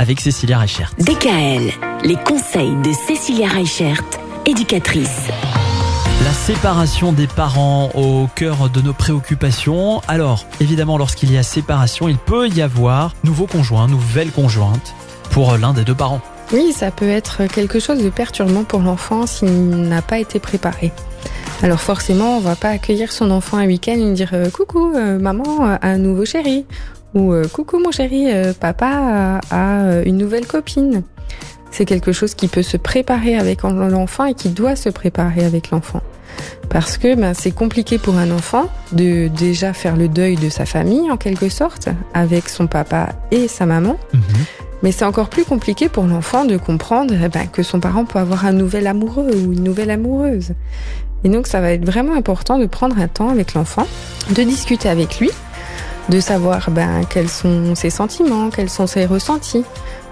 avec Cécilia Reichert. DKL, les conseils de Cécilia Reichert, éducatrice. La séparation des parents au cœur de nos préoccupations. Alors, évidemment, lorsqu'il y a séparation, il peut y avoir nouveau conjoint, nouvelle conjointe pour l'un des deux parents. Oui, ça peut être quelque chose de perturbant pour l'enfant s'il n'a pas été préparé. Alors forcément, on va pas accueillir son enfant un week-end et dire euh, coucou euh, maman un nouveau chéri ou euh, coucou mon chéri papa a une nouvelle copine. C'est quelque chose qui peut se préparer avec l'enfant et qui doit se préparer avec l'enfant. Parce que ben, c'est compliqué pour un enfant de déjà faire le deuil de sa famille en quelque sorte, avec son papa et sa maman. Mhm. Mais c'est encore plus compliqué pour l'enfant de comprendre eh ben, que son parent peut avoir un nouvel amoureux ou une nouvelle amoureuse. Et donc ça va être vraiment important de prendre un temps avec l'enfant, de discuter avec lui, de savoir ben, quels sont ses sentiments, quels sont ses ressentis,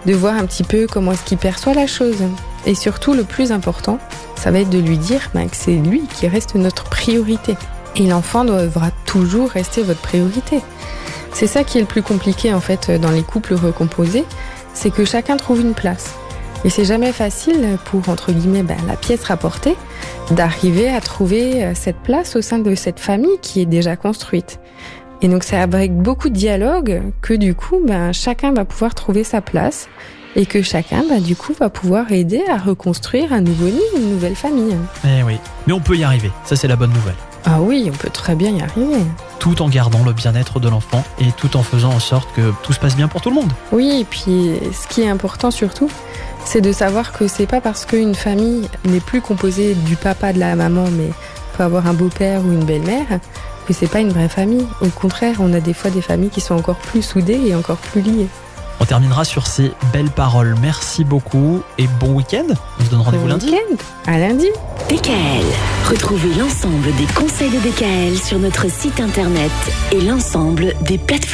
de voir un petit peu comment est-ce qu'il perçoit la chose. Et surtout, le plus important, ça va être de lui dire ben, que c'est lui qui reste notre priorité. Et l'enfant devra toujours rester votre priorité. C'est ça qui est le plus compliqué en fait dans les couples recomposés, c'est que chacun trouve une place. Et c'est jamais facile pour, entre guillemets, ben, la pièce rapportée, d'arriver à trouver euh, cette place au sein de cette famille qui est déjà construite. Et donc c'est avec beaucoup de dialogue que du coup, ben, chacun va pouvoir trouver sa place et que chacun, ben, du coup, va pouvoir aider à reconstruire un nouveau nid, une nouvelle famille. Eh oui, mais on peut y arriver, ça c'est la bonne nouvelle. Ah oui, on peut très bien y arriver. Tout en gardant le bien-être de l'enfant et tout en faisant en sorte que tout se passe bien pour tout le monde. Oui, et puis ce qui est important surtout, c'est de savoir que c'est pas parce qu'une famille n'est plus composée du papa de la maman, mais peut avoir un beau-père ou une belle-mère, que c'est pas une vraie famille. Au contraire, on a des fois des familles qui sont encore plus soudées et encore plus liées. On terminera sur ces belles paroles. Merci beaucoup et bon week-end. On se donne rendez-vous bon lundi. Week-end. À lundi. DKL. Retrouvez l'ensemble des conseils de DKL sur notre site internet et l'ensemble des plateformes.